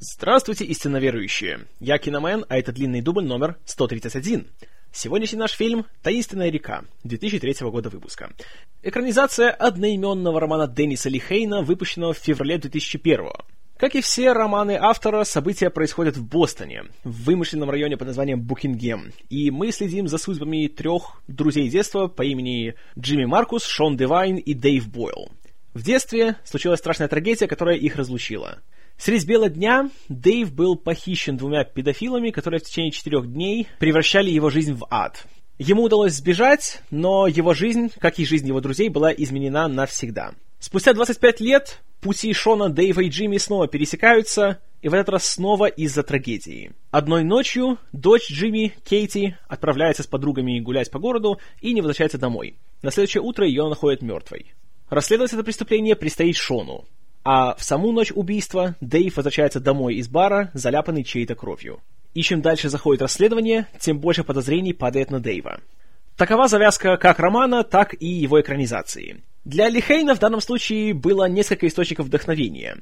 Здравствуйте, истинно верующие! Я Киномен, а это длинный дубль номер 131. Сегодняшний наш фильм «Таинственная река» 2003 года выпуска. Экранизация одноименного романа Денниса Лихейна, выпущенного в феврале 2001 как и все романы автора, события происходят в Бостоне, в вымышленном районе под названием Букингем, и мы следим за судьбами трех друзей детства по имени Джимми Маркус, Шон Девайн и Дэйв Бойл. В детстве случилась страшная трагедия, которая их разлучила — Средь бела дня Дэйв был похищен двумя педофилами, которые в течение четырех дней превращали его жизнь в ад. Ему удалось сбежать, но его жизнь, как и жизнь его друзей, была изменена навсегда. Спустя 25 лет пути Шона, Дэйва и Джимми снова пересекаются, и в этот раз снова из-за трагедии. Одной ночью дочь Джимми, Кейти, отправляется с подругами гулять по городу и не возвращается домой. На следующее утро ее находят мертвой. Расследовать это преступление предстоит Шону. А в саму ночь убийства Дэйв возвращается домой из бара, заляпанный чьей-то кровью. И чем дальше заходит расследование, тем больше подозрений падает на Дэйва. Такова завязка как романа, так и его экранизации. Для Лихейна в данном случае было несколько источников вдохновения.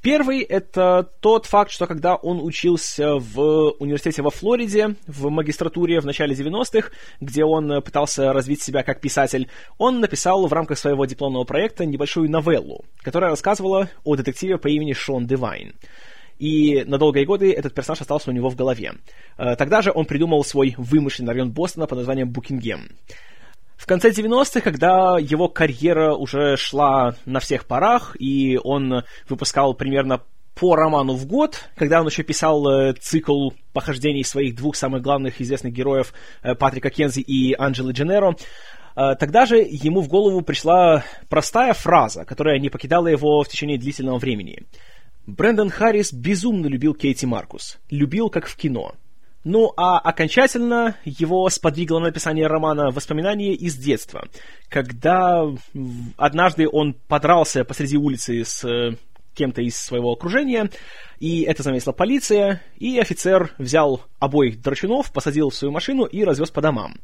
Первый — это тот факт, что когда он учился в университете во Флориде, в магистратуре в начале 90-х, где он пытался развить себя как писатель, он написал в рамках своего дипломного проекта небольшую новеллу, которая рассказывала о детективе по имени Шон Девайн. И на долгие годы этот персонаж остался у него в голове. Э, тогда же он придумал свой вымышленный район Бостона под названием Букингем. В конце 90-х, когда его карьера уже шла на всех парах, и он выпускал примерно по роману в год, когда он еще писал э, цикл похождений своих двух самых главных известных героев э, Патрика Кензи и Анджелы Дженеро, э, тогда же ему в голову пришла простая фраза, которая не покидала его в течение длительного времени. Брэндон Харрис безумно любил Кейти Маркус. Любил, как в кино. Ну, а окончательно его сподвигло на написание романа «Воспоминания из детства», когда однажды он подрался посреди улицы с э, кем-то из своего окружения, и это заметила полиция, и офицер взял обоих драчунов, посадил в свою машину и развез по домам.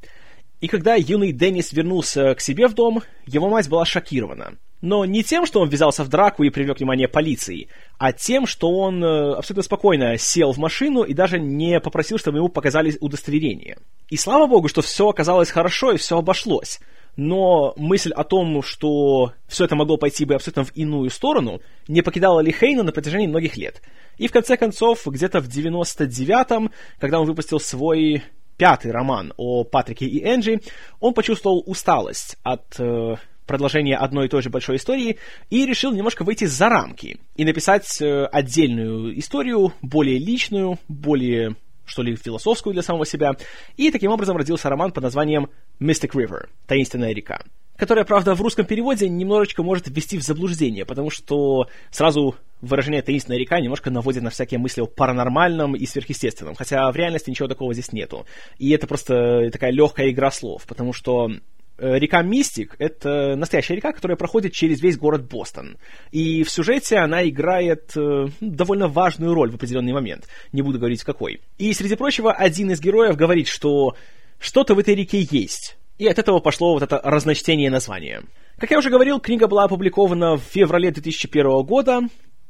И когда юный Деннис вернулся к себе в дом, его мать была шокирована. Но не тем, что он ввязался в драку и привлек внимание полиции, а тем, что он э, абсолютно спокойно сел в машину и даже не попросил, чтобы ему показали удостоверение. И слава богу, что все оказалось хорошо и все обошлось. Но мысль о том, что все это могло пойти бы абсолютно в иную сторону, не покидала Ли Хейна на протяжении многих лет. И в конце концов, где-то в 99-м, когда он выпустил свой пятый роман о Патрике и Энджи, он почувствовал усталость от э, продолжения одной и той же большой истории и решил немножко выйти за рамки и написать э, отдельную историю, более личную, более что ли, философскую для самого себя, и таким образом родился роман под названием Mystic River, Таинственная река, которая, правда, в русском переводе немножечко может ввести в заблуждение, потому что сразу выражение «таинственная река» немножко наводит на всякие мысли о паранормальном и сверхъестественном, хотя в реальности ничего такого здесь нету. И это просто такая легкая игра слов, потому что Э, река Мистик — это настоящая река, которая проходит через весь город Бостон. И в сюжете она играет э, довольно важную роль в определенный момент. Не буду говорить какой. И, среди прочего, один из героев говорит, что что-то в этой реке есть. И от этого пошло вот это разночтение названия. Как я уже говорил, книга была опубликована в феврале 2001 года,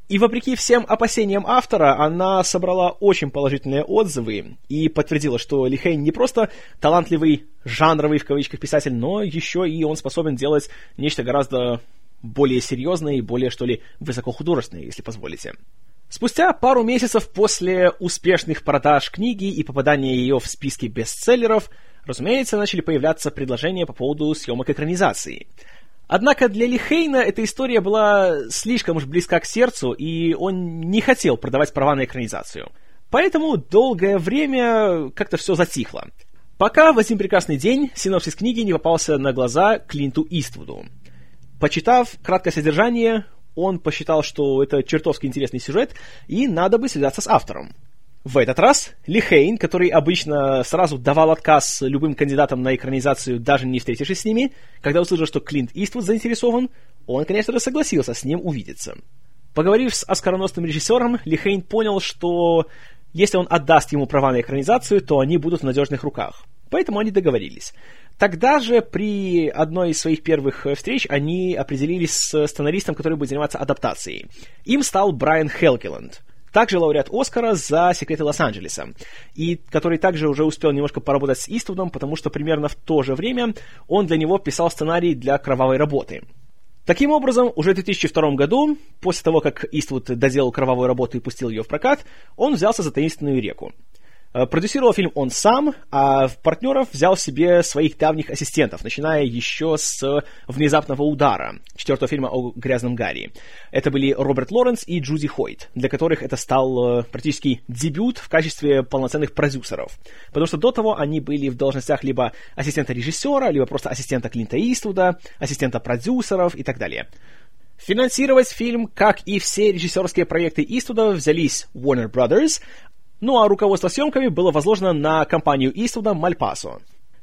и вопреки всем опасениям автора, она собрала очень положительные отзывы и подтвердила, что Лихейн не просто талантливый, жанровый в кавычках писатель, но еще и он способен делать нечто гораздо более серьезное и более, что ли, высокохудожественное, если позволите. Спустя пару месяцев после успешных продаж книги и попадания ее в списки бестселлеров, разумеется, начали появляться предложения по поводу съемок экранизации – Однако для Лихейна эта история была слишком уж близка к сердцу, и он не хотел продавать права на экранизацию. Поэтому долгое время как-то все затихло. Пока в один прекрасный день синопсис книги не попался на глаза Клинту Иствуду. Почитав краткое содержание, он посчитал, что это чертовски интересный сюжет, и надо бы связаться с автором. В этот раз Ли Хейн, который обычно сразу давал отказ любым кандидатам на экранизацию, даже не встретившись с ними, когда услышал, что Клинт Иствуд заинтересован, он, конечно же, согласился с ним увидеться. Поговорив с оскароносным режиссером, Ли Хейн понял, что если он отдаст ему права на экранизацию, то они будут в надежных руках. Поэтому они договорились. Тогда же при одной из своих первых встреч они определились с сценаристом, который будет заниматься адаптацией. Им стал Брайан Хелгеланд – также лауреат Оскара за «Секреты Лос-Анджелеса», и который также уже успел немножко поработать с Иствудом, потому что примерно в то же время он для него писал сценарий для «Кровавой работы». Таким образом, уже в 2002 году, после того, как Иствуд доделал кровавую работу и пустил ее в прокат, он взялся за таинственную реку. Э, продюсировал фильм он сам, а в партнеров взял себе своих давних ассистентов, начиная еще с «Внезапного удара», четвертого фильма о грязном Гарри. Это были Роберт Лоренс и Джуди Хойт, для которых это стал э, практически дебют в качестве полноценных продюсеров. Потому что до того они были в должностях либо ассистента режиссера, либо просто ассистента Клинта Иствуда, ассистента продюсеров и так далее. Финансировать фильм, как и все режиссерские проекты Иствуда, взялись Warner Brothers, ну а руководство съемками было возложено на компанию Иствуда Мальпасо.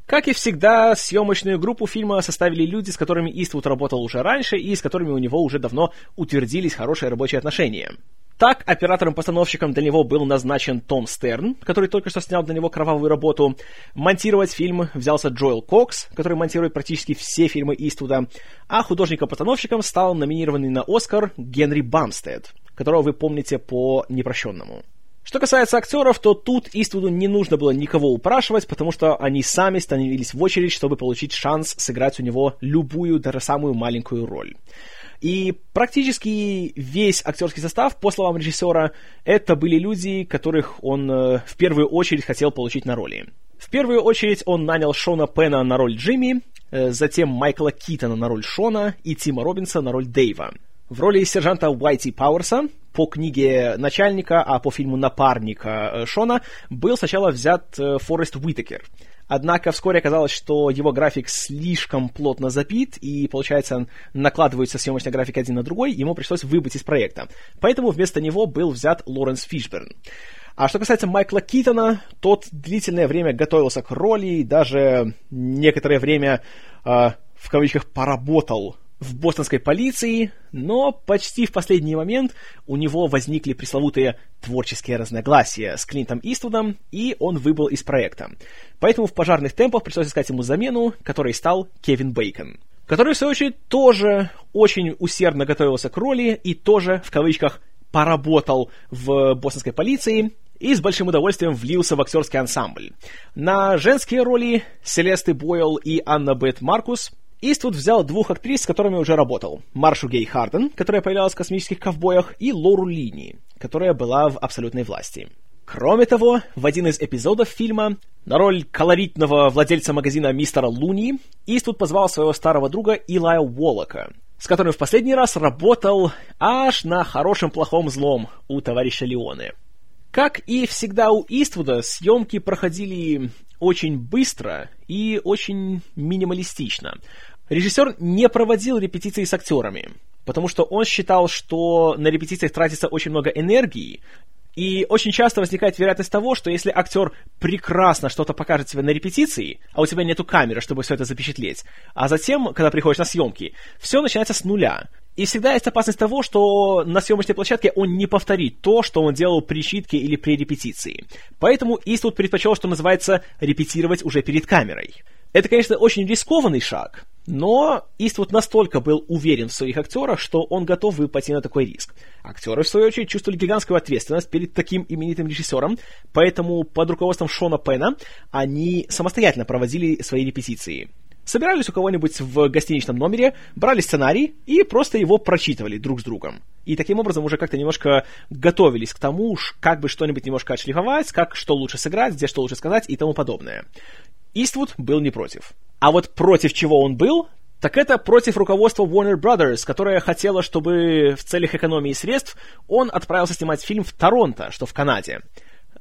Как и всегда, съемочную группу фильма составили люди, с которыми Иствуд работал уже раньше и с которыми у него уже давно утвердились хорошие рабочие отношения. Так, оператором-постановщиком для него был назначен Том Стерн, который только что снял для него кровавую работу. Монтировать фильм взялся Джоэл Кокс, который монтирует практически все фильмы Иствуда. А художником-постановщиком стал номинированный на Оскар Генри Бамстед, которого вы помните по «Непрощенному». Что касается актеров, то тут Иствуду не нужно было никого упрашивать, потому что они сами становились в очередь, чтобы получить шанс сыграть у него любую, даже самую маленькую роль. И практически весь актерский состав, по словам режиссера, это были люди, которых он э, в первую очередь хотел получить на роли. В первую очередь он нанял Шона Пена на роль Джимми, э, затем Майкла Китона на роль Шона и Тима Робинса на роль Дэйва. В роли сержанта Уайти Пауэрса по книге начальника, а по фильму напарника э, Шона был сначала взят э, Форест Уитакер. Однако вскоре оказалось, что его график слишком плотно запит, и, получается, накладываются съемочный график один на другой, ему пришлось выбыть из проекта. Поэтому вместо него был взят Лоренс Фишберн. А что касается Майкла Китона, тот длительное время готовился к роли и даже некоторое время, э, в кавычках, поработал в бостонской полиции, но почти в последний момент у него возникли пресловутые творческие разногласия с Клинтом Иствудом, и он выбыл из проекта. Поэтому в пожарных темпах пришлось искать ему замену, которой стал Кевин Бейкон который, в свою очередь, тоже очень усердно готовился к роли и тоже, в кавычках, поработал в бостонской полиции и с большим удовольствием влился в актерский ансамбль. На женские роли Селесты Бойл и Анна Бет Маркус Иствуд взял двух актрис, с которыми уже работал. Маршу Гей Харден, которая появлялась в «Космических ковбоях», и Лору Лини, которая была в «Абсолютной власти». Кроме того, в один из эпизодов фильма на роль колоритного владельца магазина мистера Луни Иствуд позвал своего старого друга Илая Уоллока, с которым в последний раз работал аж на хорошем-плохом злом у товарища Леоне. Как и всегда у Иствуда, съемки проходили очень быстро и очень минималистично. Режиссер не проводил репетиции с актерами, потому что он считал, что на репетициях тратится очень много энергии, и очень часто возникает вероятность того, что если актер прекрасно что-то покажет тебе на репетиции, а у тебя нету камеры, чтобы все это запечатлеть, а затем, когда приходишь на съемки, все начинается с нуля. И всегда есть опасность того, что на съемочной площадке он не повторит то, что он делал при читке или при репетиции. Поэтому Иствуд предпочел, что называется, репетировать уже перед камерой. Это, конечно, очень рискованный шаг, но Иствуд настолько был уверен в своих актерах, что он готов пойти на такой риск. Актеры, в свою очередь, чувствовали гигантскую ответственность перед таким именитым режиссером, поэтому под руководством Шона Пена они самостоятельно проводили свои репетиции. Собирались у кого-нибудь в гостиничном номере, брали сценарий и просто его прочитывали друг с другом. И таким образом уже как-то немножко готовились к тому, как бы что-нибудь немножко отшлифовать, как что лучше сыграть, где что лучше сказать и тому подобное. Иствуд был не против. А вот против чего он был, так это против руководства Warner Brothers, которое хотело, чтобы в целях экономии средств он отправился снимать фильм в Торонто, что в Канаде.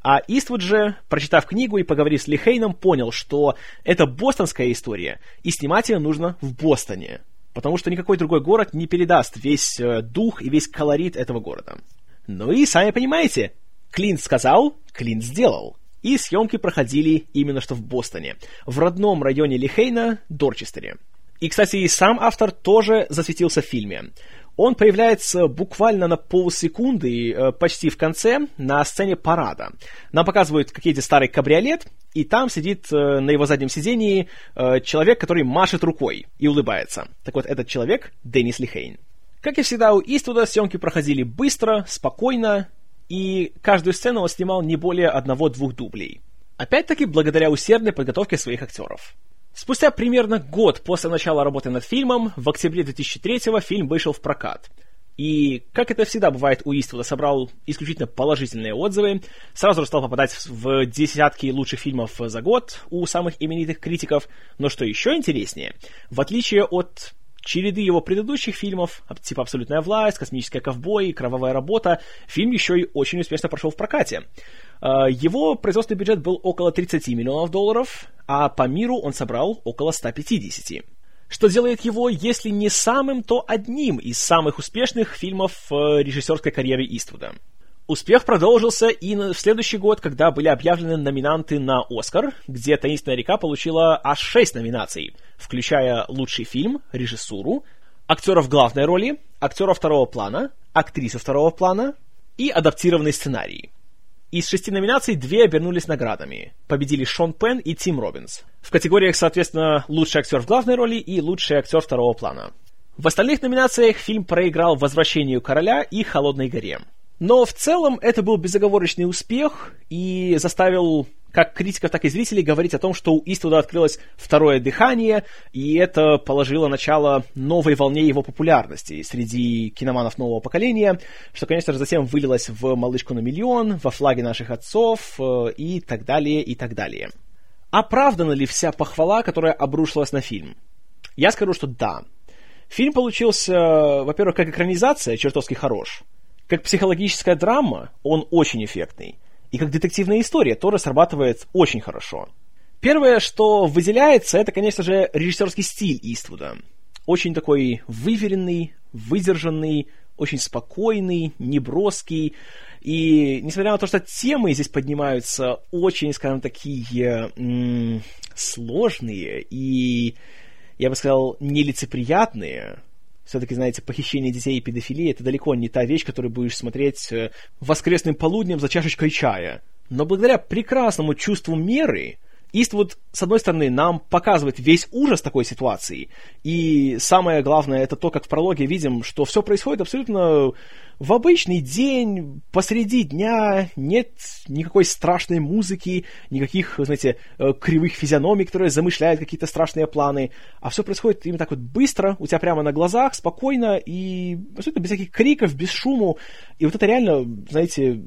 А Иствуд же, прочитав книгу и поговорив с Лихейном, понял, что это бостонская история, и снимать ее нужно в Бостоне, потому что никакой другой город не передаст весь э, дух и весь колорит этого города. Ну и сами понимаете, Клинт сказал, Клинт сделал. И съемки проходили именно что в Бостоне, в родном районе Лихейна, Дорчестере. И, кстати, сам автор тоже засветился в фильме. Он появляется буквально на полсекунды, э, почти в конце, на сцене парада. Нам показывают, как едет старый кабриолет, и там сидит э, на его заднем сидении э, человек, который машет рукой и улыбается. Так вот, этот человек — Деннис Лихейн. Как и всегда, у Иствуда съемки проходили быстро, спокойно, и каждую сцену он снимал не более одного-двух дублей. Опять-таки, благодаря усердной подготовке своих актеров. Спустя примерно год после начала работы над фильмом, в октябре 2003-го фильм вышел в прокат. И, как это всегда бывает у Иствуда, собрал исключительно положительные отзывы, сразу же стал попадать в десятки лучших фильмов за год у самых именитых критиков, но что еще интереснее, в отличие от череды его предыдущих фильмов, типа «Абсолютная власть», «Космическая ковбой», «Кровавая работа», фильм еще и очень успешно прошел в прокате. А, его производственный бюджет был около 30 миллионов долларов, а по миру он собрал около 150 что делает его, если не самым, то одним из самых успешных фильмов в режиссерской карьере Иствуда. Успех продолжился и в следующий год, когда были объявлены номинанты на «Оскар», где «Таинственная река» получила аж шесть номинаций, включая лучший фильм, режиссуру, актера в главной роли, актера второго плана, актрису второго плана и адаптированный сценарий. Из шести номинаций две обернулись наградами. Победили Шон Пен и Тим Робинс. В категориях, соответственно, лучший актер в главной роли и лучший актер второго плана. В остальных номинациях фильм проиграл «Возвращению короля» и «Холодной горе». Но в целом это был безоговорочный успех и заставил как критиков, так и зрителей говорить о том, что у Иствуда открылось второе дыхание, и это положило начало новой волне его популярности среди киноманов нового поколения, что, конечно же, затем вылилось в «Малышку на миллион», во «Флаге наших отцов» э, и так далее, и так далее. Оправдана ли вся похвала, которая обрушилась на фильм? Я скажу, что да. Фильм получился, во-первых, как экранизация, чертовски хорош – как психологическая драма он очень эффектный. И как детективная история тоже срабатывает очень хорошо. Первое, что выделяется, это, конечно же, режиссерский стиль Иствуда. Очень такой выверенный, выдержанный, очень спокойный, неброский. И несмотря на то, что темы здесь поднимаются очень, скажем, такие м- сложные и, я бы сказал, нелицеприятные, все-таки, знаете, похищение детей и педофилия — это далеко не та вещь, которую будешь смотреть э, воскресным полуднем за чашечкой чая. Но благодаря прекрасному чувству меры Иствуд, с одной стороны, нам показывает весь ужас такой ситуации, и самое главное, это то, как в прологе видим, что все происходит абсолютно в обычный день, посреди дня, нет никакой страшной музыки, никаких, знаете, э, кривых физиономий, которые замышляют какие-то страшные планы, а все происходит именно так вот быстро, у тебя прямо на глазах, спокойно, и абсолютно без всяких криков, без шуму, и вот это реально, знаете,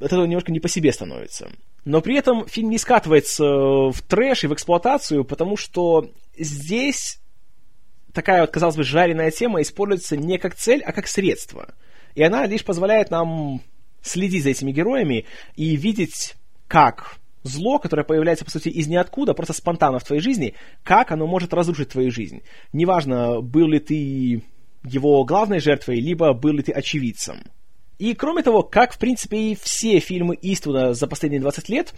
от этого немножко не по себе становится. Но при этом фильм не скатывается в трэш и в эксплуатацию, потому что здесь такая вот, казалось бы, жареная тема используется не как цель, а как средство. И она лишь позволяет нам следить за этими героями и видеть, как зло, которое появляется, по сути, из ниоткуда, просто спонтанно в твоей жизни, как оно может разрушить твою жизнь. Неважно, был ли ты его главной жертвой, либо был ли ты очевидцем. И кроме того, как, в принципе, и все фильмы Иствуда за последние 20 лет,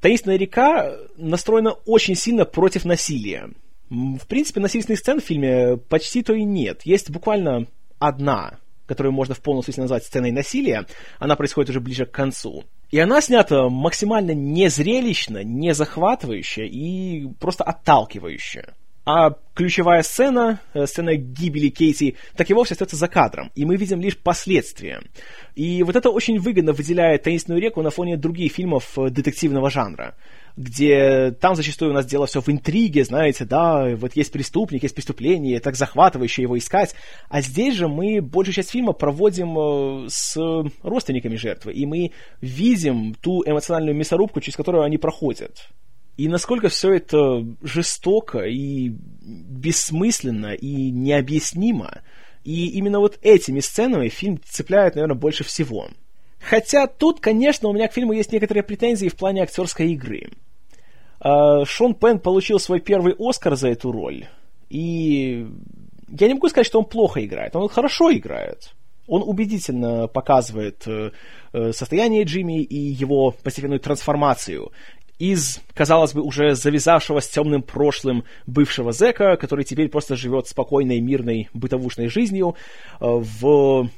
«Таинственная река» настроена очень сильно против насилия. В принципе, насильственных сцен в фильме почти то и нет. Есть буквально одна, которую можно в полном смысле назвать сценой насилия. Она происходит уже ближе к концу. И она снята максимально незрелищно, не захватывающе и просто отталкивающе. А ключевая сцена, э, сцена гибели Кейти, так и вовсе остается за кадром, и мы видим лишь последствия. И вот это очень выгодно выделяет «Таинственную реку» на фоне других фильмов э, детективного жанра, где там зачастую у нас дело все в интриге, знаете, да, вот есть преступник, есть преступление, так захватывающе его искать, а здесь же мы большую часть фильма проводим э, с родственниками жертвы, и мы видим ту эмоциональную мясорубку, через которую они проходят. И насколько все это жестоко и бессмысленно и необъяснимо. И именно вот этими сценами фильм цепляет, наверное, больше всего. Хотя тут, конечно, у меня к фильму есть некоторые претензии в плане актерской игры. А, Шон Пен получил свой первый Оскар за эту роль. И я не могу сказать, что он плохо играет. Он хорошо играет. Он убедительно показывает э, э, состояние Джимми и его постепенную трансформацию из, казалось бы, уже завязавшего с темным прошлым бывшего зэка, который теперь просто живет спокойной, мирной, бытовушной жизнью, э, в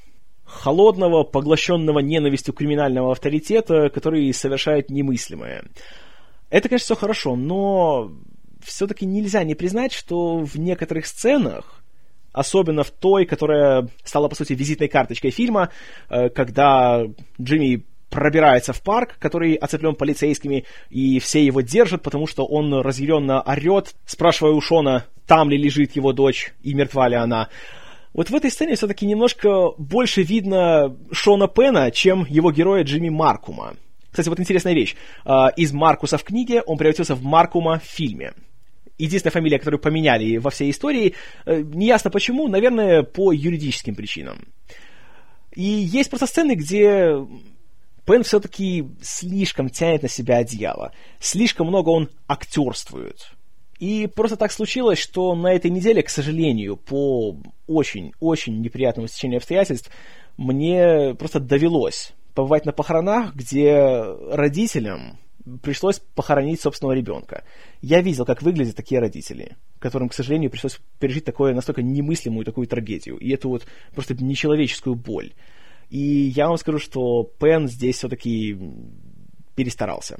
холодного, поглощенного ненавистью криминального авторитета, который совершает немыслимое. Это, конечно, все хорошо, но все-таки нельзя не признать, что в некоторых сценах особенно в той, которая стала, по сути, визитной карточкой фильма, э, когда Джимми пробирается в парк, который оцеплен полицейскими, и все его держат, потому что он разъяренно орет, спрашивая у Шона, там ли лежит его дочь и мертва ли она. Вот в этой сцене все-таки немножко больше видно Шона Пена, чем его героя Джимми Маркума. Кстати, вот интересная вещь. А, из Маркуса в книге он превратился в Маркума в фильме. Единственная фамилия, которую поменяли во всей истории, э, неясно почему, наверное, по юридическим причинам. И есть просто сцены, где Пен все-таки слишком тянет на себя одеяло. Слишком много он актерствует. И просто так случилось, что на этой неделе, к сожалению, по очень-очень неприятному стечению обстоятельств, мне просто довелось побывать на похоронах, где родителям пришлось похоронить собственного ребенка. Я видел, как выглядят такие родители, которым, к сожалению, пришлось пережить такое настолько немыслимую такую трагедию, и эту вот просто нечеловеческую боль. И я вам скажу, что Пен здесь все-таки перестарался.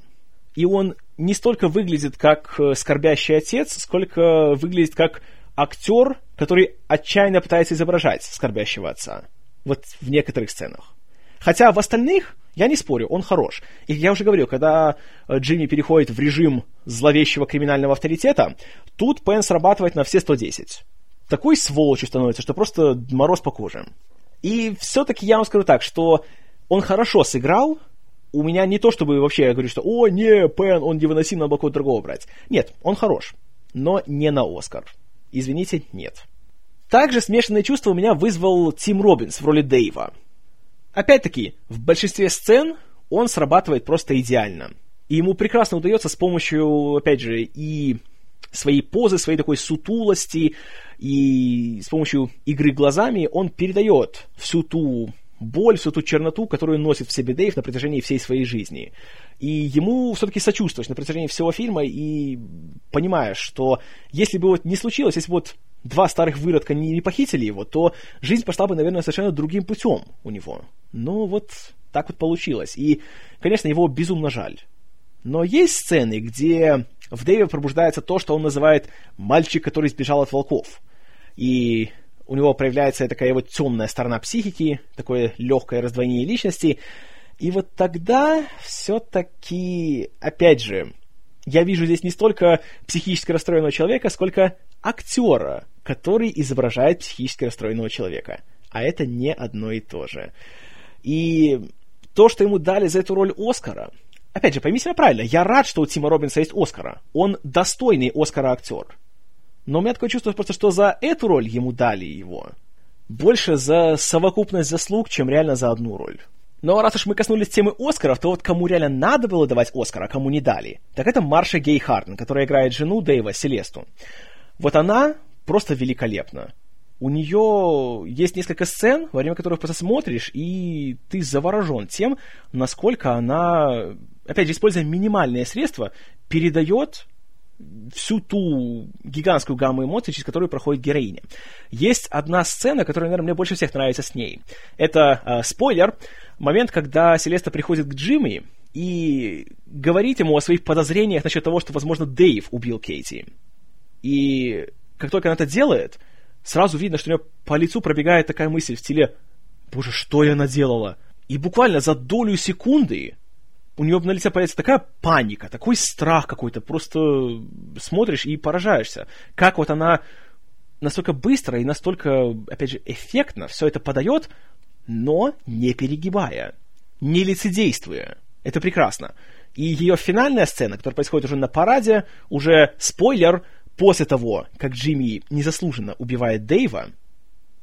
И он не столько выглядит как э, скорбящий отец, сколько выглядит как актер, который отчаянно пытается изображать скорбящего отца. Вот в некоторых сценах. Хотя в остальных, я не спорю, он хорош. И я уже говорил, когда э, Джимми переходит в режим зловещего криминального авторитета, тут Пен срабатывает на все 110. Такой сволочью становится, что просто мороз по коже. И все-таки я вам скажу так, что он хорошо сыграл, у меня не то, чтобы вообще я говорю, что «О, не, Пен, он невыносим, надо было кого-то другого брать». Нет, он хорош, но не на Оскар. Извините, нет. Также смешанные чувства у меня вызвал Тим Робинс в роли Дэйва. Опять-таки, в большинстве сцен он срабатывает просто идеально. И ему прекрасно удается с помощью, опять же, и своей позы, своей такой сутулости, и с помощью игры глазами он передает всю ту боль, всю ту черноту, которую носит в себе Дэйв на протяжении всей своей жизни. И ему все-таки сочувствуешь на протяжении всего фильма и понимаешь, что если бы вот не случилось, если бы вот два старых выродка не, не похитили его, то жизнь пошла бы, наверное, совершенно другим путем у него. Но вот так вот получилось. И, конечно, его безумно жаль. Но есть сцены, где в Дэйве пробуждается то, что он называет «мальчик, который сбежал от волков». И у него проявляется такая вот темная сторона психики, такое легкое раздвоение личности. И вот тогда все-таки, опять же, я вижу здесь не столько психически расстроенного человека, сколько актера, который изображает психически расстроенного человека. А это не одно и то же. И то, что ему дали за эту роль Оскара, опять же, поймите меня правильно, я рад, что у Тима Робинса есть Оскара. Он достойный Оскара актер. Но у меня такое чувство просто, что за эту роль ему дали его. Больше за совокупность заслуг, чем реально за одну роль. Но раз уж мы коснулись темы Оскаров, то вот кому реально надо было давать Оскар, а кому не дали, так это Марша Гей Хартен, которая играет жену Дэйва, Селесту. Вот она просто великолепна. У нее есть несколько сцен, во время которых просто смотришь, и ты заворожен тем, насколько она, опять же, используя минимальные средства, передает всю ту гигантскую гамму эмоций, через которую проходит героиня. Есть одна сцена, которая, наверное, мне больше всех нравится с ней. Это э, спойлер, момент, когда Селеста приходит к Джимми и говорит ему о своих подозрениях насчет того, что, возможно, Дэйв убил Кейти. И как только она это делает, сразу видно, что у нее по лицу пробегает такая мысль в стиле «Боже, что я наделала?» И буквально за долю секунды у нее на лице появляется такая паника, такой страх какой-то, просто смотришь и поражаешься. Как вот она настолько быстро и настолько, опять же, эффектно все это подает, но не перегибая, не лицедействуя. Это прекрасно. И ее финальная сцена, которая происходит уже на параде, уже спойлер, после того, как Джимми незаслуженно убивает Дэйва,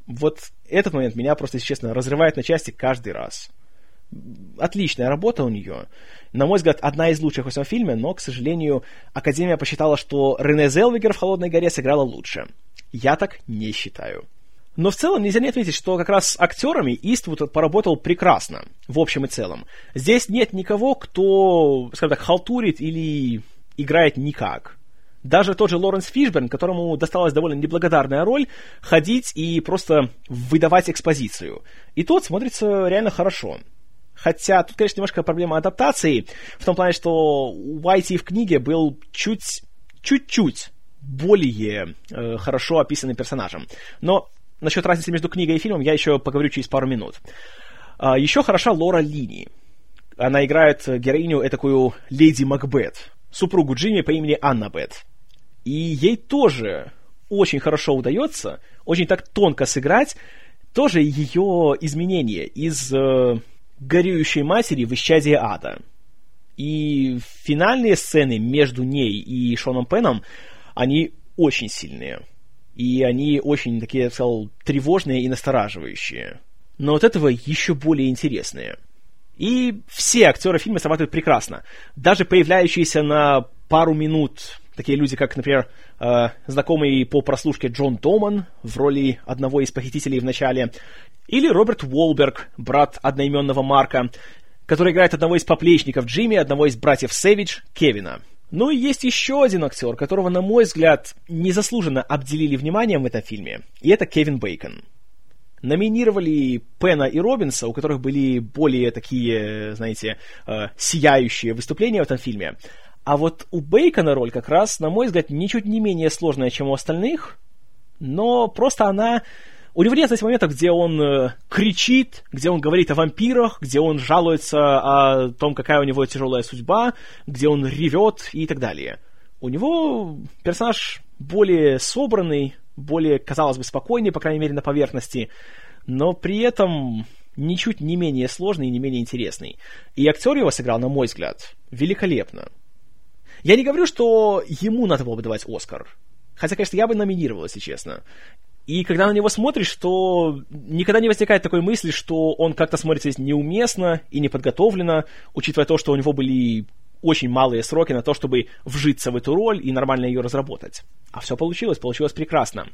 вот этот момент меня просто, если честно, разрывает на части каждый раз отличная работа у нее. На мой взгляд, одна из лучших в этом фильме, но, к сожалению, Академия посчитала, что Рене Зелвигер в «Холодной горе» сыграла лучше. Я так не считаю. Но в целом нельзя не отметить, что как раз с актерами Иствуд поработал прекрасно, в общем и целом. Здесь нет никого, кто, скажем так, халтурит или играет никак. Даже тот же Лоренс Фишберн, которому досталась довольно неблагодарная роль, ходить и просто выдавать экспозицию. И тот смотрится реально хорошо. Хотя тут, конечно, немножко проблема адаптации, в том плане, что Уайти в книге был чуть, чуть-чуть более э, хорошо описанным персонажем. Но насчет разницы между книгой и фильмом я еще поговорю через пару минут. А, еще хороша Лора Лини. Она играет героиню, такую леди Макбет, супругу Джимми по имени Анна Бет. И ей тоже очень хорошо удается, очень так тонко сыграть, тоже ее изменение из э, горюющей матери в исчадие ада. И финальные сцены между ней и Шоном Пеном, они очень сильные. И они очень такие, я сказал, тревожные и настораживающие. Но от этого еще более интересные. И все актеры фильма срабатывают прекрасно. Даже появляющиеся на пару минут такие люди, как, например, э, знакомый по прослушке Джон Доман в роли одного из похитителей в начале, или Роберт Уолберг, брат одноименного Марка, который играет одного из поплечников Джимми, одного из братьев Сэвидж, Кевина. Ну и есть еще один актер, которого, на мой взгляд, незаслуженно обделили вниманием в этом фильме, и это Кевин Бейкон. Номинировали Пена и Робинса, у которых были более такие, знаете, э, сияющие выступления в этом фильме. А вот у Бейкона роль как раз, на мой взгляд, ничуть не менее сложная, чем у остальных, но просто она у нет этих моментов, где он э, кричит, где он говорит о вампирах, где он жалуется о том, какая у него тяжелая судьба, где он ревет и так далее. У него персонаж более собранный, более, казалось бы, спокойный, по крайней мере, на поверхности, но при этом ничуть не менее сложный и не менее интересный. И актер его сыграл, на мой взгляд, великолепно. Я не говорю, что ему надо было бы давать Оскар. Хотя, конечно, я бы номинировал, если честно. И когда на него смотришь, то никогда не возникает такой мысли, что он как-то смотрится здесь неуместно и неподготовленно, учитывая то, что у него были очень малые сроки на то, чтобы вжиться в эту роль и нормально ее разработать. А все получилось, получилось прекрасно.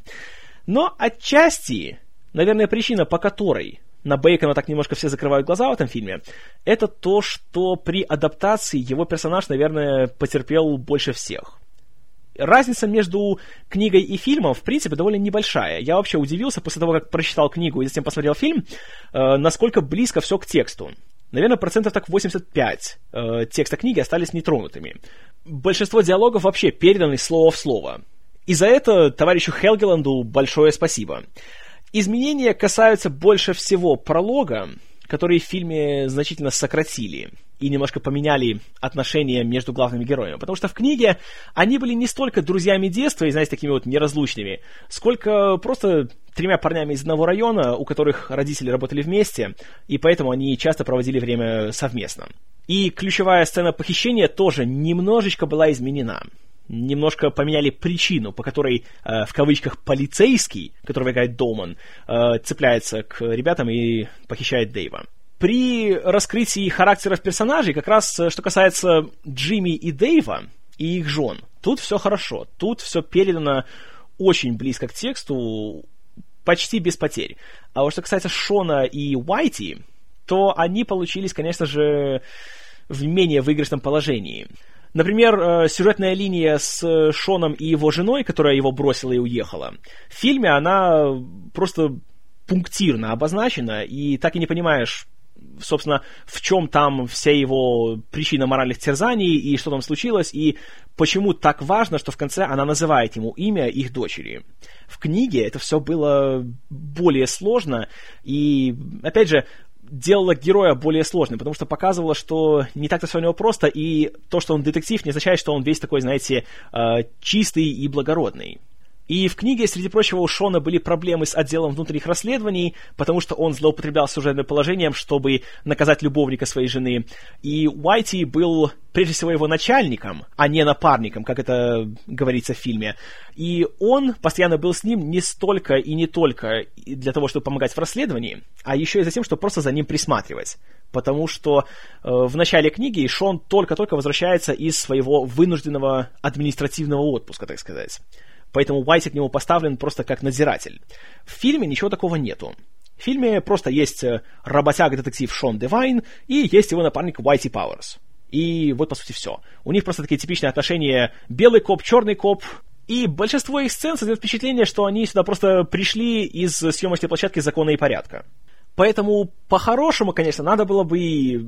Но отчасти, наверное, причина, по которой на Бейкона так немножко все закрывают глаза в этом фильме, это то, что при адаптации его персонаж, наверное, потерпел больше всех разница между книгой и фильмом, в принципе, довольно небольшая. Я вообще удивился после того, как прочитал книгу и затем посмотрел фильм, э, насколько близко все к тексту. Наверное, процентов так 85 э, текста книги остались нетронутыми. Большинство диалогов вообще переданы слово в слово. И за это товарищу Хелгеланду большое спасибо. Изменения касаются больше всего пролога, который в фильме значительно сократили и немножко поменяли отношения между главными героями. Потому что в книге они были не столько друзьями детства и, знаете, такими вот неразлучными, сколько просто тремя парнями из одного района, у которых родители работали вместе, и поэтому они часто проводили время совместно. И ключевая сцена похищения тоже немножечко была изменена немножко поменяли причину, по которой, э, в кавычках, полицейский, которого играет Доуман, э, цепляется к ребятам и похищает Дэйва при раскрытии характеров персонажей, как раз э, что касается Джимми и Дэйва и их жен, тут все хорошо. Тут все передано очень близко к тексту, почти без потерь. А вот что касается Шона и Уайти, то они получились, конечно же, в менее выигрышном положении. Например, э, сюжетная линия с Шоном и его женой, которая его бросила и уехала, в фильме она просто пунктирно обозначена, и так и не понимаешь, собственно, в чем там вся его причина моральных терзаний, и что там случилось, и почему так важно, что в конце она называет ему имя их дочери. В книге это все было более сложно, и, опять же, делало героя более сложным, потому что показывало, что не так-то все у него просто, и то, что он детектив, не означает, что он весь такой, знаете, э, чистый и благородный. И в книге, среди прочего, у Шона были проблемы с отделом внутренних расследований, потому что он злоупотреблял служебным положением, чтобы наказать любовника своей жены. И Уайти был, прежде всего, его начальником, а не напарником, как это говорится в фильме. И он постоянно был с ним не столько и не только для того, чтобы помогать в расследовании, а еще и за тем, чтобы просто за ним присматривать. Потому что э, в начале книги Шон только-только возвращается из своего вынужденного административного отпуска, так сказать поэтому Уайти к нему поставлен просто как надзиратель. В фильме ничего такого нету. В фильме просто есть э, работяга-детектив Шон Девайн и есть его напарник Уайти Пауэрс. И вот, по сути, все. У них просто такие типичные отношения белый коп, черный коп, и большинство их сцен создает впечатление, что они сюда просто пришли из съемочной площадки закона и порядка. Поэтому, по-хорошему, конечно, надо было бы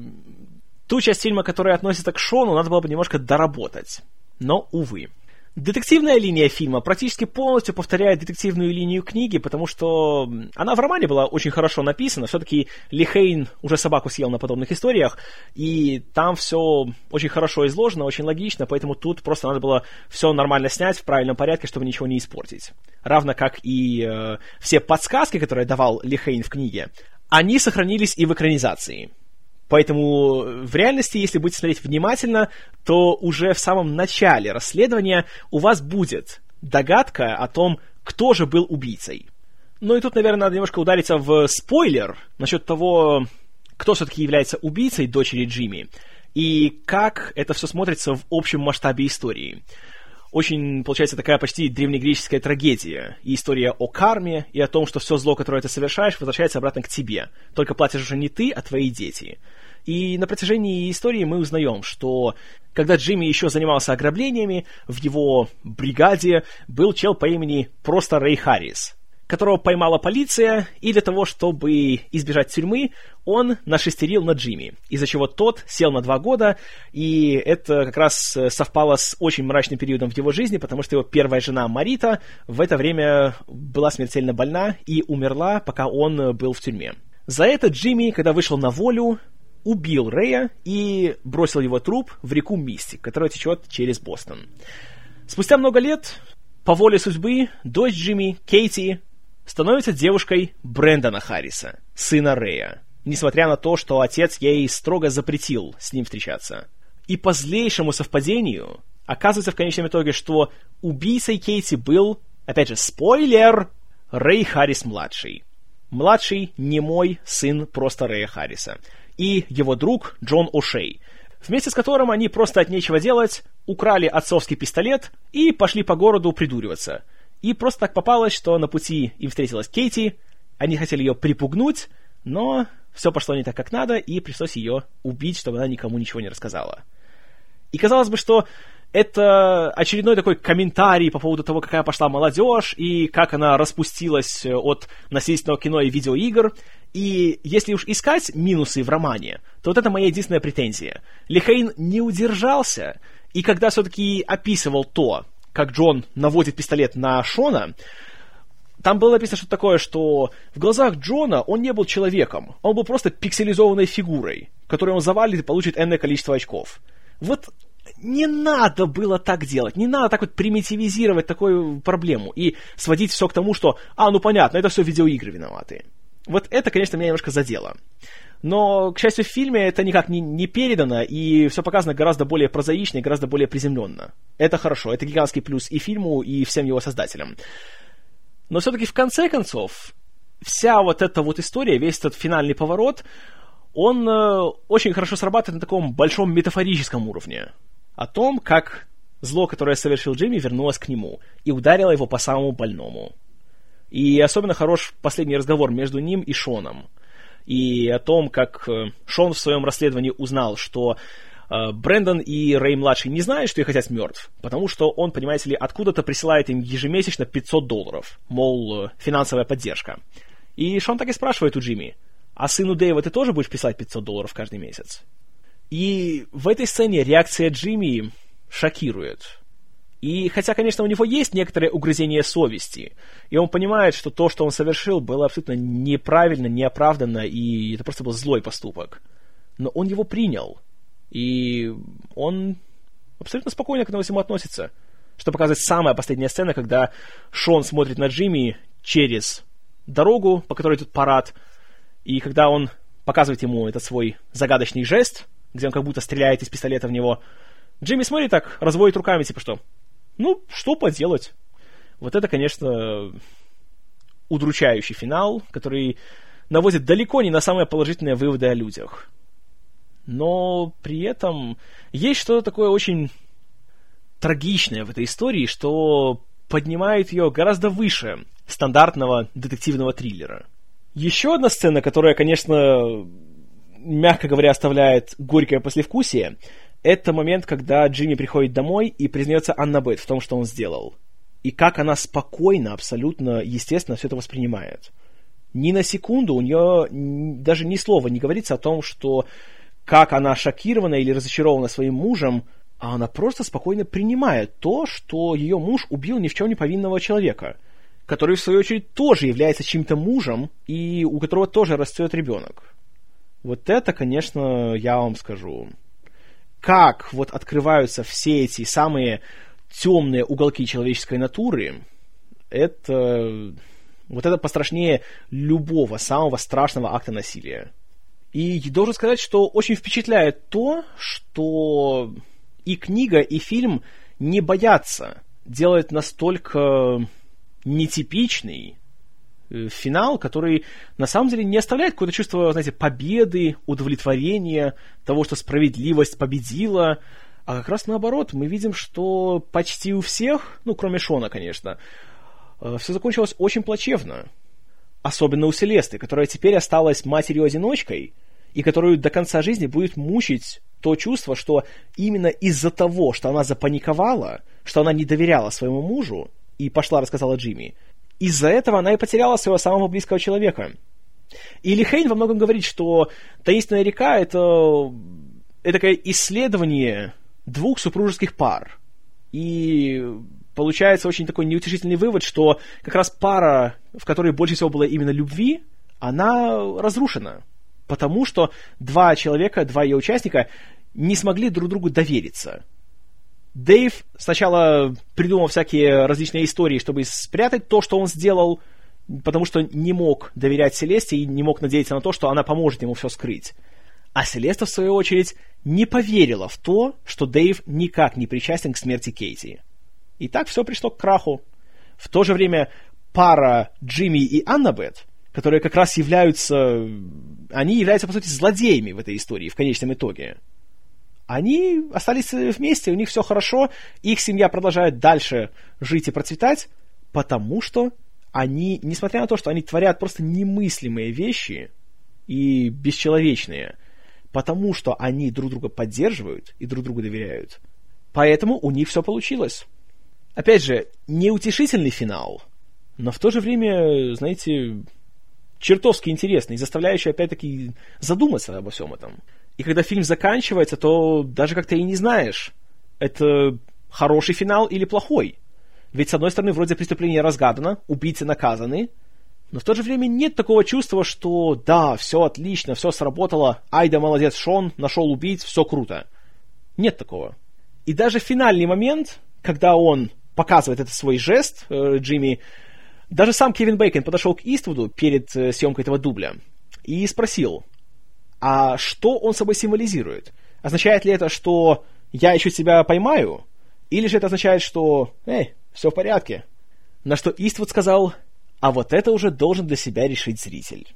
ту часть фильма, которая относится к Шону, надо было бы немножко доработать. Но, увы. Детективная линия фильма практически полностью повторяет детективную линию книги, потому что она в романе была очень хорошо написана. Все-таки Ли Хейн уже собаку съел на подобных историях, и там все очень хорошо изложено, очень логично, поэтому тут просто надо было все нормально снять в правильном порядке, чтобы ничего не испортить. Равно как и э, все подсказки, которые давал Ли Хейн в книге, они сохранились и в экранизации. Поэтому в реальности, если будете смотреть внимательно, то уже в самом начале расследования у вас будет догадка о том, кто же был убийцей. Ну и тут, наверное, надо немножко удариться в спойлер насчет того, кто все-таки является убийцей дочери Джимми, и как это все смотрится в общем масштабе истории. Очень, получается, такая почти древнегреческая трагедия. И история о карме, и о том, что все зло, которое ты совершаешь, возвращается обратно к тебе. Только платишь уже не ты, а твои дети. И на протяжении истории мы узнаем, что когда Джимми еще занимался ограблениями, в его бригаде был чел по имени просто Рэй Харрис, которого поймала полиция, и для того, чтобы избежать тюрьмы, он нашестерил на Джимми, из-за чего тот сел на два года, и это как раз совпало с очень мрачным периодом в его жизни, потому что его первая жена Марита в это время была смертельно больна и умерла, пока он был в тюрьме. За это Джимми, когда вышел на волю, убил Рэя и бросил его труп в реку Мистик, которая течет через Бостон. Спустя много лет, по воле судьбы, дочь Джимми, Кейти, становится девушкой Брэндона Харриса, сына Рэя, несмотря на то, что отец ей строго запретил с ним встречаться. И по злейшему совпадению оказывается в конечном итоге, что убийцей Кейти был, опять же, спойлер, Рэй Харрис-младший. Младший не мой сын просто Рэя Харриса и его друг Джон О'Шей, вместе с которым они просто от нечего делать украли отцовский пистолет и пошли по городу придуриваться. И просто так попалось, что на пути им встретилась Кейти, они хотели ее припугнуть, но все пошло не так, как надо, и пришлось ее убить, чтобы она никому ничего не рассказала. И казалось бы, что это очередной такой комментарий по поводу того, какая пошла молодежь и как она распустилась от насильственного кино и видеоигр. И если уж искать минусы в романе, то вот это моя единственная претензия. Лихейн не удержался, и когда все-таки описывал то, как Джон наводит пистолет на Шона, там было написано что-то такое, что в глазах Джона он не был человеком, он был просто пикселизованной фигурой, которую он завалит и получит энное количество очков. Вот не надо было так делать, не надо так вот примитивизировать такую проблему и сводить все к тому, что, а, ну понятно, это все видеоигры виноваты. Вот это, конечно, меня немножко задело. Но, к счастью, в фильме это никак не, не передано, и все показано гораздо более прозаично и гораздо более приземленно. Это хорошо, это гигантский плюс и фильму, и всем его создателям. Но все-таки в конце концов, вся вот эта вот история, весь этот финальный поворот, он э, очень хорошо срабатывает на таком большом метафорическом уровне о том, как зло, которое совершил Джимми, вернулось к нему и ударило его по самому больному. И особенно хорош последний разговор между ним и Шоном. И о том, как э, Шон в своем расследовании узнал, что э, Брэндон и Рэй-младший не знают, что их отец мертв, потому что он, понимаете ли, откуда-то присылает им ежемесячно 500 долларов, мол, э, финансовая поддержка. И Шон так и спрашивает у Джимми, а сыну Дэйва ты тоже будешь писать 500 долларов каждый месяц? И в этой сцене реакция Джимми шокирует. И хотя, конечно, у него есть некоторое угрызение совести, и он понимает, что то, что он совершил, было абсолютно неправильно, неоправданно, и это просто был злой поступок. Но он его принял. И он абсолютно спокойно к этому всему относится. Что показывает самая последняя сцена, когда Шон смотрит на Джимми через дорогу, по которой тут парад, и когда он показывает ему этот свой загадочный жест, где он как будто стреляет из пистолета в него. Джимми смотрит так, разводит руками, типа что? Ну, что поделать? Вот это, конечно, удручающий финал, который наводит далеко не на самые положительные выводы о людях. Но при этом есть что-то такое очень трагичное в этой истории, что поднимает ее гораздо выше стандартного детективного триллера. Еще одна сцена, которая, конечно, мягко говоря, оставляет горькое послевкусие, это момент, когда Джимми приходит домой и признается Аннабет в том, что он сделал. И как она спокойно, абсолютно естественно все это воспринимает. Ни на секунду у нее даже ни слова не говорится о том, что как она шокирована или разочарована своим мужем, а она просто спокойно принимает то, что ее муж убил ни в чем не повинного человека, который, в свою очередь, тоже является чьим-то мужем, и у которого тоже растет ребенок. Вот это, конечно, я вам скажу. Как вот открываются все эти самые темные уголки человеческой натуры, это... Вот это пострашнее любого самого страшного акта насилия. И должен сказать, что очень впечатляет то, что и книга, и фильм не боятся делать настолько нетипичный финал, который на самом деле не оставляет какое-то чувство, знаете, победы, удовлетворения, того, что справедливость победила, а как раз наоборот, мы видим, что почти у всех, ну, кроме Шона, конечно, э, все закончилось очень плачевно. Особенно у Селесты, которая теперь осталась матерью-одиночкой, и которую до конца жизни будет мучить то чувство, что именно из-за того, что она запаниковала, что она не доверяла своему мужу и пошла рассказала Джимми, из-за этого она и потеряла своего самого близкого человека. И Лихейн во многом говорит, что «Таинственная река» — это, это такое исследование двух супружеских пар. И получается очень такой неутешительный вывод, что как раз пара, в которой больше всего было именно любви, она разрушена. Потому что два человека, два ее участника не смогли друг другу довериться. Дэйв сначала придумал всякие различные истории, чтобы спрятать то, что он сделал, потому что не мог доверять Селесте и не мог надеяться на то, что она поможет ему все скрыть. А Селеста, в свою очередь, не поверила в то, что Дэйв никак не причастен к смерти Кейти. И так все пришло к краху. В то же время пара Джимми и Аннабет, которые как раз являются... Они являются, по сути, злодеями в этой истории в конечном итоге. Они остались вместе, у них все хорошо, их семья продолжает дальше жить и процветать, потому что они, несмотря на то, что они творят просто немыслимые вещи и бесчеловечные, потому что они друг друга поддерживают и друг другу доверяют. Поэтому у них все получилось. Опять же, неутешительный финал, но в то же время, знаете, чертовски интересный, заставляющий опять-таки задуматься обо всем этом. И когда фильм заканчивается, то даже как-то и не знаешь, это хороший финал или плохой. Ведь, с одной стороны, вроде преступление разгадано, убийцы наказаны, но в то же время нет такого чувства, что да, все отлично, все сработало, ай да молодец Шон, нашел убийц, все круто. Нет такого. И даже финальный момент, когда он показывает этот свой жест, э, Джимми, даже сам Кевин Бейкон подошел к Иствуду перед э, съемкой этого дубля и спросил, а что он собой символизирует? Означает ли это, что я еще тебя поймаю? Или же это означает, что, эй, все в порядке? На что Иствуд сказал, а вот это уже должен для себя решить зритель.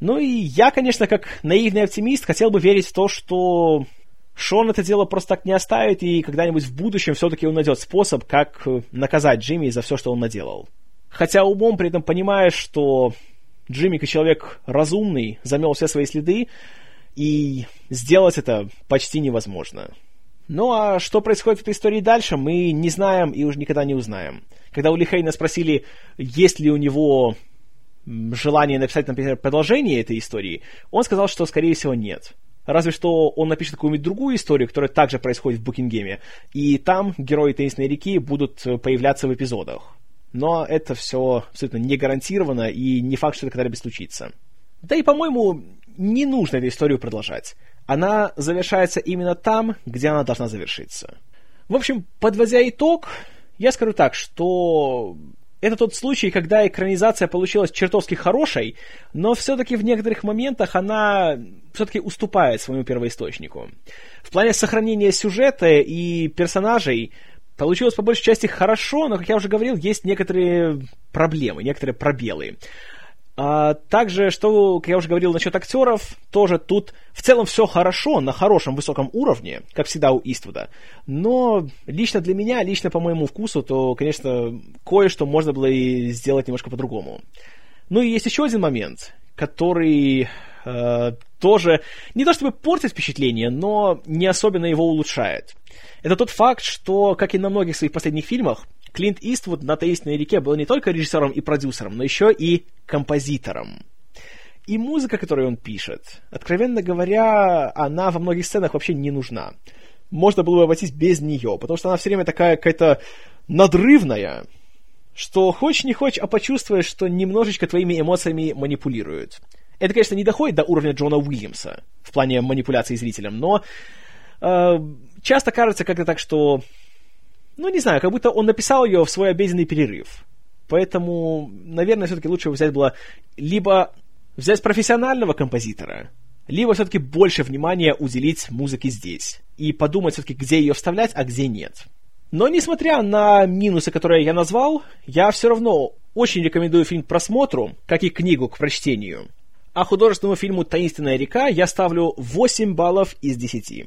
Ну и я, конечно, как наивный оптимист, хотел бы верить в то, что Шон это дело просто так не оставит, и когда-нибудь в будущем все-таки он найдет способ, как наказать Джимми за все, что он наделал. Хотя умом при этом понимаешь, что Джимми, как человек разумный, замел все свои следы, и сделать это почти невозможно. Ну а что происходит в этой истории дальше, мы не знаем и уже никогда не узнаем. Когда у Лихейна спросили, есть ли у него желание написать, например, продолжение этой истории, он сказал, что, скорее всего, нет. Разве что он напишет какую-нибудь другую историю, которая также происходит в Букингеме, и там герои Таинственной реки будут появляться в эпизодах. Но это все абсолютно не гарантировано, и не факт, что это когда-либо случится. Да и, по-моему, не нужно эту историю продолжать. Она завершается именно там, где она должна завершиться. В общем, подводя итог, я скажу так, что это тот случай, когда экранизация получилась чертовски хорошей, но все-таки в некоторых моментах она все-таки уступает своему первоисточнику. В плане сохранения сюжета и персонажей получилось по большей части хорошо, но, как я уже говорил, есть некоторые проблемы, некоторые пробелы. А также, что, как я уже говорил насчет актеров, тоже тут в целом все хорошо, на хорошем высоком уровне, как всегда у Иствуда. Но лично для меня, лично по моему вкусу, то, конечно, кое-что можно было и сделать немножко по-другому. Ну и есть еще один момент, который э, тоже не то чтобы портит впечатление, но не особенно его улучшает. Это тот факт, что, как и на многих своих последних фильмах, Клинт Иствуд на «Таинственной реке» был не только режиссером и продюсером, но еще и композитором. И музыка, которую он пишет, откровенно говоря, она во многих сценах вообще не нужна. можно было бы обойтись без нее, потому что она все время такая какая-то надрывная, что хочешь не хочешь, а почувствуешь, что немножечко твоими эмоциями манипулируют. Это, конечно, не доходит до уровня Джона Уильямса в плане манипуляции зрителям, но э, часто кажется как-то так, что, ну, не знаю, как будто он написал ее в свой обеденный перерыв. Поэтому, наверное, все-таки лучше взять было либо взять профессионального композитора, либо все-таки больше внимания уделить музыке здесь и подумать все-таки, где ее вставлять, а где нет. Но несмотря на минусы, которые я назвал, я все равно очень рекомендую фильм к просмотру, как и книгу к прочтению. А художественному фильму «Таинственная река» я ставлю 8 баллов из 10.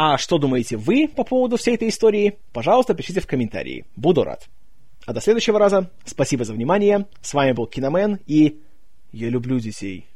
А что думаете вы по поводу всей этой истории? Пожалуйста, пишите в комментарии. Буду рад. А до следующего раза. Спасибо за внимание. С вами был Киномен и... Я люблю детей.